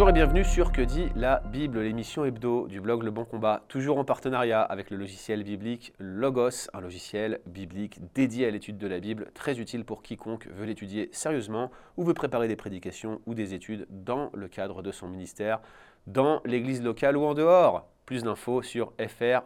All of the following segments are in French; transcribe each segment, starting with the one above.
Bonjour et bienvenue sur Que dit la Bible, l'émission hebdo du blog Le Bon Combat, toujours en partenariat avec le logiciel biblique Logos, un logiciel biblique dédié à l'étude de la Bible, très utile pour quiconque veut l'étudier sérieusement ou veut préparer des prédications ou des études dans le cadre de son ministère, dans l'église locale ou en dehors. Plus d'infos sur fr.logos.com.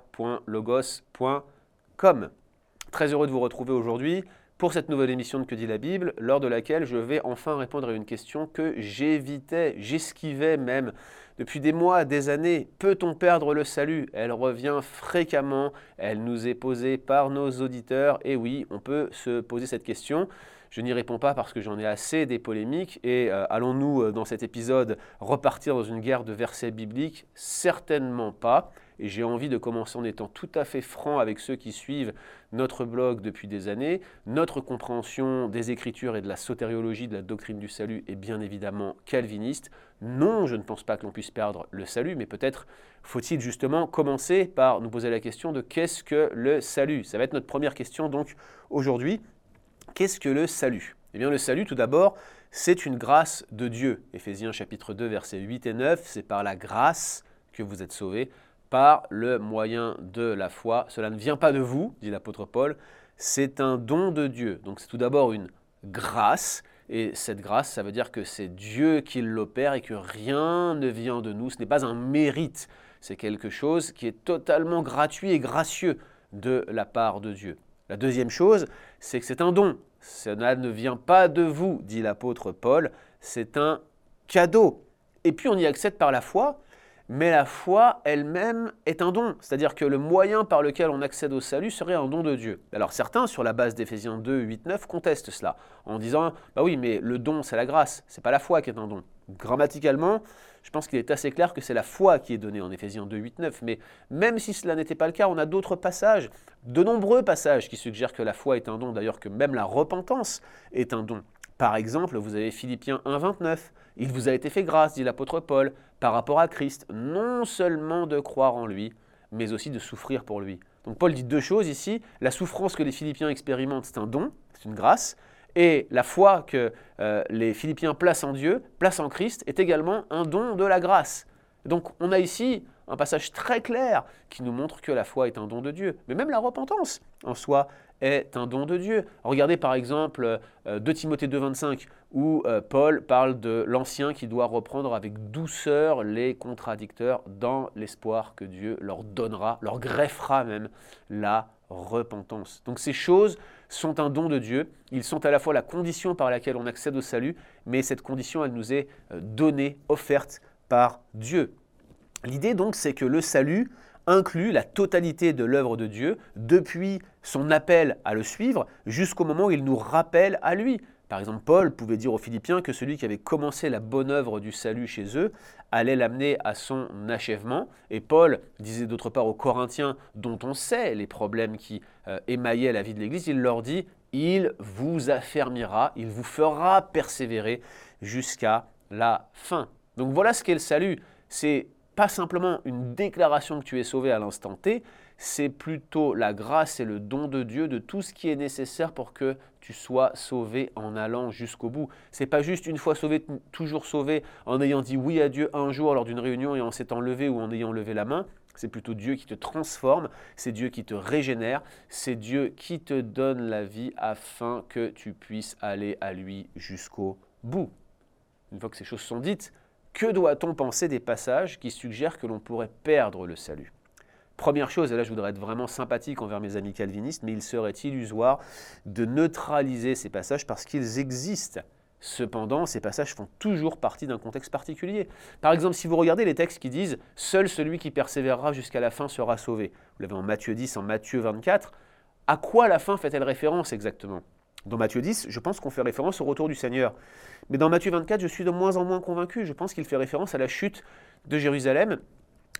Très heureux de vous retrouver aujourd'hui pour cette nouvelle émission de Que dit la Bible, lors de laquelle je vais enfin répondre à une question que j'évitais, j'esquivais même depuis des mois, des années. Peut-on perdre le salut? Elle revient fréquemment, elle nous est posée par nos auditeurs, et oui, on peut se poser cette question. Je n'y réponds pas parce que j'en ai assez des polémiques et euh, allons-nous euh, dans cet épisode repartir dans une guerre de versets bibliques? Certainement pas. Et j'ai envie de commencer en étant tout à fait franc avec ceux qui suivent notre blog depuis des années. Notre compréhension des Écritures et de la sotériologie, de la doctrine du salut est bien évidemment calviniste. Non, je ne pense pas que l'on puisse perdre le salut, mais peut-être faut-il justement commencer par nous poser la question de qu'est-ce que le salut? Ça va être notre première question donc aujourd'hui. Qu'est-ce que le salut? Eh bien le salut tout d'abord, c'est une grâce de Dieu. Éphésiens chapitre 2 versets 8 et 9, c'est par la grâce que vous êtes sauvés par le moyen de la foi. Cela ne vient pas de vous, dit l'apôtre Paul, c'est un don de Dieu. Donc c'est tout d'abord une grâce, et cette grâce, ça veut dire que c'est Dieu qui l'opère et que rien ne vient de nous. Ce n'est pas un mérite, c'est quelque chose qui est totalement gratuit et gracieux de la part de Dieu. La deuxième chose, c'est que c'est un don. Cela ne vient pas de vous, dit l'apôtre Paul, c'est un cadeau. Et puis on y accède par la foi, mais la foi elle-même est un don, c'est-à-dire que le moyen par lequel on accède au salut serait un don de Dieu. Alors certains, sur la base d'Éphésiens 2, 8, 9, contestent cela, en disant, bah oui, mais le don c'est la grâce, c'est pas la foi qui est un don. Grammaticalement, je pense qu'il est assez clair que c'est la foi qui est donnée en Éphésiens 2, 8, 9, mais même si cela n'était pas le cas, on a d'autres passages, de nombreux passages qui suggèrent que la foi est un don, d'ailleurs que même la repentance est un don. Par exemple, vous avez Philippiens 1, 29, il vous a été fait grâce, dit l'apôtre Paul, par rapport à Christ, non seulement de croire en lui, mais aussi de souffrir pour lui. Donc Paul dit deux choses ici. La souffrance que les Philippiens expérimentent, c'est un don, c'est une grâce. Et la foi que euh, les Philippiens placent en Dieu, placent en Christ, est également un don de la grâce. Donc on a ici un passage très clair qui nous montre que la foi est un don de Dieu. Mais même la repentance en soi est un don de Dieu. Regardez par exemple 2 euh, Timothée 2,25 où euh, Paul parle de l'ancien qui doit reprendre avec douceur les contradicteurs dans l'espoir que Dieu leur donnera, leur greffera même la repentance. Donc ces choses sont un don de Dieu. Ils sont à la fois la condition par laquelle on accède au salut, mais cette condition, elle nous est euh, donnée, offerte par Dieu. L'idée donc, c'est que le salut inclut la totalité de l'œuvre de Dieu, depuis son appel à le suivre jusqu'au moment où il nous rappelle à lui. Par exemple, Paul pouvait dire aux Philippiens que celui qui avait commencé la bonne œuvre du salut chez eux allait l'amener à son achèvement. Et Paul disait d'autre part aux Corinthiens, dont on sait les problèmes qui euh, émaillaient la vie de l'Église, il leur dit, il vous affermira, il vous fera persévérer jusqu'à la fin. Donc voilà ce qu'est le salut. C'est pas simplement une déclaration que tu es sauvé à l'instant T, c'est plutôt la grâce et le don de Dieu de tout ce qui est nécessaire pour que tu sois sauvé en allant jusqu'au bout. C'est pas juste une fois sauvé, toujours sauvé en ayant dit oui à Dieu un jour lors d'une réunion et en s'étant levé ou en ayant levé la main. C'est plutôt Dieu qui te transforme, c'est Dieu qui te régénère, c'est Dieu qui te donne la vie afin que tu puisses aller à lui jusqu'au bout. Une fois que ces choses sont dites, que doit-on penser des passages qui suggèrent que l'on pourrait perdre le salut? Première chose, et là je voudrais être vraiment sympathique envers mes amis calvinistes, mais il serait illusoire de neutraliser ces passages parce qu'ils existent. Cependant, ces passages font toujours partie d'un contexte particulier. Par exemple, si vous regardez les textes qui disent ⁇ Seul celui qui persévérera jusqu'à la fin sera sauvé ⁇ vous l'avez en Matthieu 10, en Matthieu 24, à quoi la fin fait-elle référence exactement? Dans Matthieu 10, je pense qu'on fait référence au retour du Seigneur. Mais dans Matthieu 24, je suis de moins en moins convaincu. Je pense qu'il fait référence à la chute de Jérusalem.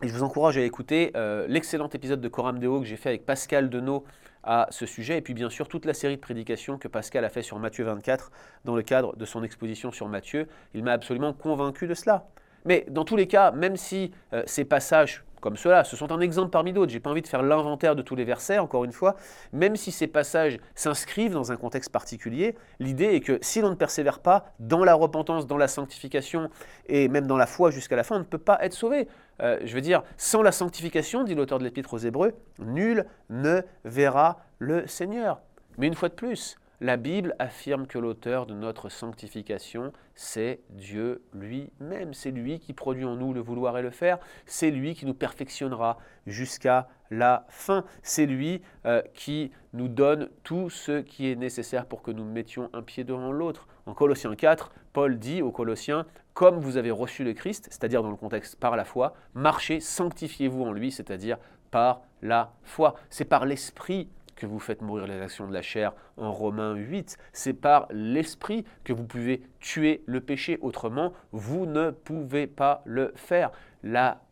Et je vous encourage à écouter euh, l'excellent épisode de Coram Deo que j'ai fait avec Pascal Denot à ce sujet, et puis bien sûr toute la série de prédications que Pascal a fait sur Matthieu 24 dans le cadre de son exposition sur Matthieu. Il m'a absolument convaincu de cela. Mais dans tous les cas, même si euh, ces passages comme cela. Ce sont un exemple parmi d'autres. J'ai pas envie de faire l'inventaire de tous les versets, encore une fois. Même si ces passages s'inscrivent dans un contexte particulier, l'idée est que si l'on ne persévère pas dans la repentance, dans la sanctification et même dans la foi jusqu'à la fin, on ne peut pas être sauvé. Euh, je veux dire, sans la sanctification, dit l'auteur de l'Épître aux Hébreux, nul ne verra le Seigneur. Mais une fois de plus, la Bible affirme que l'auteur de notre sanctification, c'est Dieu lui-même. C'est lui qui produit en nous le vouloir et le faire. C'est lui qui nous perfectionnera jusqu'à la fin. C'est lui euh, qui nous donne tout ce qui est nécessaire pour que nous mettions un pied devant l'autre. En Colossiens 4, Paul dit aux Colossiens, comme vous avez reçu le Christ, c'est-à-dire dans le contexte par la foi, marchez, sanctifiez-vous en lui, c'est-à-dire par la foi. C'est par l'Esprit que vous faites mourir les actions de la chair en Romains 8. C'est par l'Esprit que vous pouvez tuer le péché. Autrement, vous ne pouvez pas le faire. La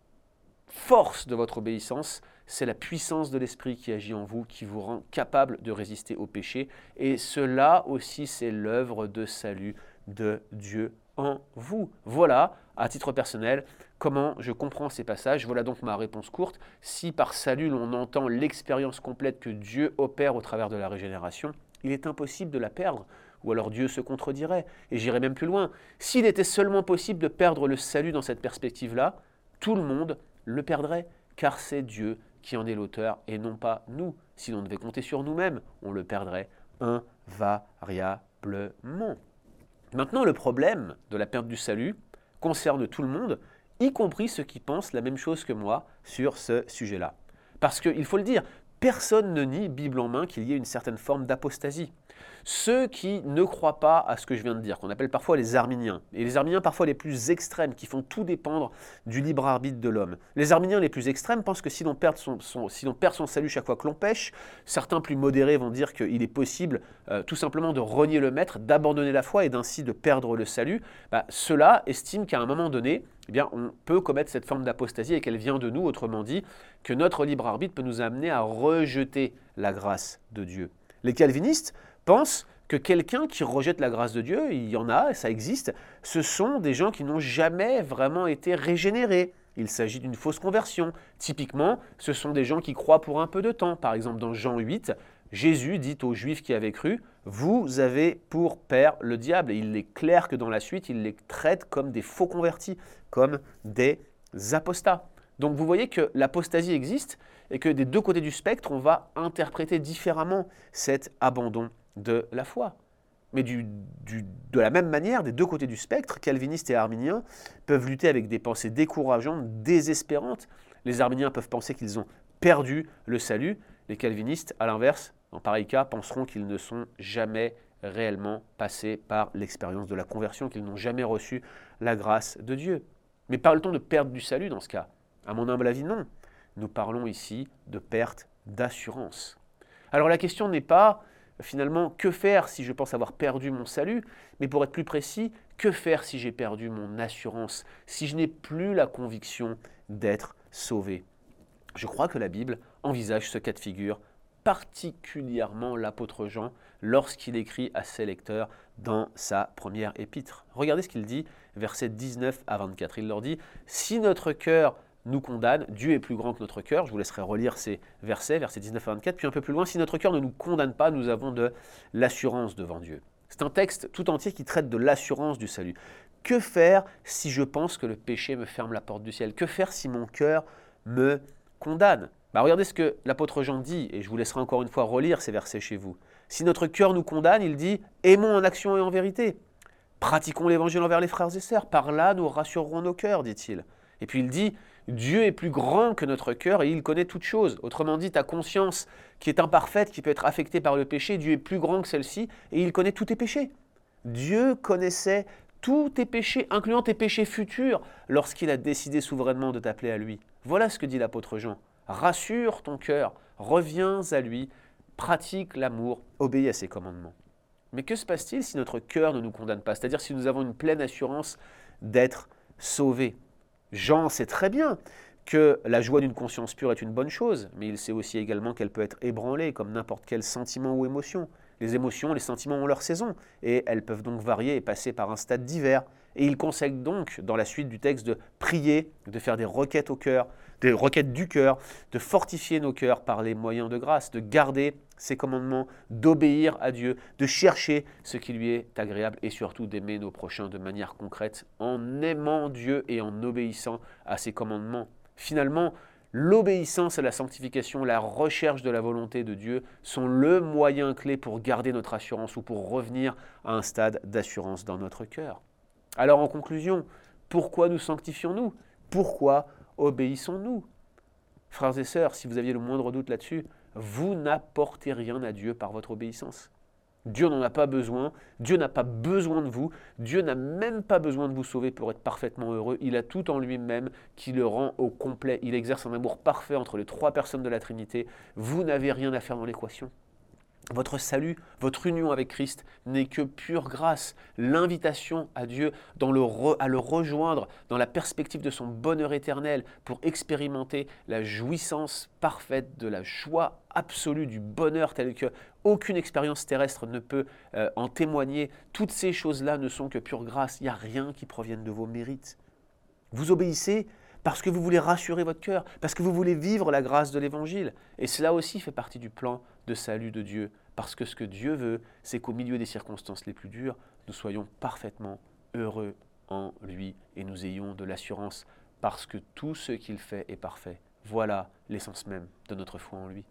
force de votre obéissance, c'est la puissance de l'Esprit qui agit en vous, qui vous rend capable de résister au péché. Et cela aussi, c'est l'œuvre de salut de Dieu en vous. Voilà, à titre personnel, comment je comprends ces passages. Voilà donc ma réponse courte. Si par salut l'on entend l'expérience complète que Dieu opère au travers de la régénération, il est impossible de la perdre, ou alors Dieu se contredirait. Et j'irai même plus loin. S'il était seulement possible de perdre le salut dans cette perspective-là, tout le monde le perdrait, car c'est Dieu qui en est l'auteur et non pas nous. Si l'on devait compter sur nous-mêmes, on le perdrait invariablement. Maintenant, le problème de la perte du salut concerne tout le monde, y compris ceux qui pensent la même chose que moi sur ce sujet-là. Parce qu'il faut le dire, personne ne nie, Bible en main, qu'il y ait une certaine forme d'apostasie. Ceux qui ne croient pas à ce que je viens de dire, qu'on appelle parfois les arminiens, et les arminiens parfois les plus extrêmes, qui font tout dépendre du libre arbitre de l'homme. Les arminiens les plus extrêmes pensent que si l'on perd son, salut chaque fois que l'on pêche, certains plus modérés vont dire qu'il est possible euh, tout simplement de renier le maître, d'abandonner la foi et d'ainsi de perdre le salut. Bah, Ceux-là estiment qu'à un moment donné, eh bien, on peut commettre cette forme d'apostasie et qu'elle vient de nous, autrement dit, que notre libre arbitre peut nous amener à rejeter la grâce de Dieu. Les calvinistes pensent que quelqu'un qui rejette la grâce de Dieu, il y en a, ça existe, ce sont des gens qui n'ont jamais vraiment été régénérés. Il s'agit d'une fausse conversion. Typiquement, ce sont des gens qui croient pour un peu de temps. Par exemple, dans Jean 8, Jésus dit aux Juifs qui avaient cru, Vous avez pour père le diable. Il est clair que dans la suite, il les traite comme des faux convertis, comme des apostats. Donc vous voyez que l'apostasie existe et que des deux côtés du spectre, on va interpréter différemment cet abandon de la foi. Mais de la même manière, des deux côtés du spectre, calvinistes et arminiens peuvent lutter avec des pensées décourageantes, désespérantes. Les arminiens peuvent penser qu'ils ont perdu le salut. Les calvinistes, à l'inverse, en pareil cas, penseront qu'ils ne sont jamais réellement passés par l'expérience de la conversion, qu'ils n'ont jamais reçu la grâce de Dieu. Mais parle-t-on de perte du salut dans ce cas À mon humble avis, non. Nous parlons ici de perte d'assurance. Alors la question n'est pas finalement que faire si je pense avoir perdu mon salut, mais pour être plus précis, que faire si j'ai perdu mon assurance, si je n'ai plus la conviction d'être sauvé? Je crois que la Bible envisage ce cas de figure, particulièrement l'apôtre Jean, lorsqu'il écrit à ses lecteurs dans sa première épître. Regardez ce qu'il dit, versets 19 à 24. Il leur dit, Si notre cœur nous condamne, Dieu est plus grand que notre cœur. Je vous laisserai relire ces versets, versets 19 à 24. Puis un peu plus loin, si notre cœur ne nous condamne pas, nous avons de l'assurance devant Dieu. C'est un texte tout entier qui traite de l'assurance du salut. Que faire si je pense que le péché me ferme la porte du ciel? Que faire si mon cœur me condamne? Bah, Regardez ce que l'apôtre Jean dit, et je vous laisserai encore une fois relire ces versets chez vous. Si notre cœur nous condamne, il dit Aimons en action et en vérité. Pratiquons l'évangile envers les frères et sœurs. Par là, nous rassurerons nos cœurs, dit-il. Et puis il dit Dieu est plus grand que notre cœur et il connaît toutes choses. Autrement dit, ta conscience qui est imparfaite, qui peut être affectée par le péché, Dieu est plus grand que celle-ci et il connaît tous tes péchés. Dieu connaissait tous tes péchés, incluant tes péchés futurs, lorsqu'il a décidé souverainement de t'appeler à lui. Voilà ce que dit l'apôtre Jean. Rassure ton cœur, reviens à lui, pratique l'amour, obéis à ses commandements. Mais que se passe-t-il si notre cœur ne nous condamne pas? C'est-à-dire si nous avons une pleine assurance d'être sauvés? Jean sait très bien que la joie d'une conscience pure est une bonne chose, mais il sait aussi également qu'elle peut être ébranlée comme n'importe quel sentiment ou émotion. Les émotions, les sentiments ont leur saison, et elles peuvent donc varier et passer par un stade divers. Et il conseille donc, dans la suite du texte, de prier, de faire des requêtes au cœur, des requêtes du cœur, de fortifier nos cœurs par les moyens de grâce, de garder ses commandements, d'obéir à Dieu, de chercher ce qui lui est agréable et surtout d'aimer nos prochains de manière concrète en aimant Dieu et en obéissant à ses commandements. Finalement, L'obéissance à la sanctification, la recherche de la volonté de Dieu sont le moyen clé pour garder notre assurance ou pour revenir à un stade d'assurance dans notre cœur. Alors en conclusion, pourquoi nous sanctifions-nous? Pourquoi obéissons-nous? Frères et sœurs, si vous aviez le moindre doute là-dessus, vous n'apportez rien à Dieu par votre obéissance. Dieu n'en a pas besoin, Dieu n'a pas besoin de vous, Dieu n'a même pas besoin de vous sauver pour être parfaitement heureux, il a tout en lui-même qui le rend au complet, il exerce un amour parfait entre les trois personnes de la Trinité, vous n'avez rien à faire dans l'équation. Votre salut, votre union avec Christ n'est que pure grâce. L'invitation à Dieu à le rejoindre dans la perspective de son bonheur éternel pour expérimenter la jouissance parfaite de la joie absolue du bonheur tel que aucune expérience terrestre ne peut euh, en témoigner. Toutes ces choses-là ne sont que pure grâce. Il n'y a rien qui provienne de vos mérites. Vous obéissez parce que vous voulez rassurer votre cœur, parce que vous voulez vivre la grâce de l'Évangile. Et cela aussi fait partie du plan de salut de Dieu, parce que ce que Dieu veut, c'est qu'au milieu des circonstances les plus dures, nous soyons parfaitement heureux en lui et nous ayons de l'assurance, parce que tout ce qu'il fait est parfait. Voilà l'essence même de notre foi en lui.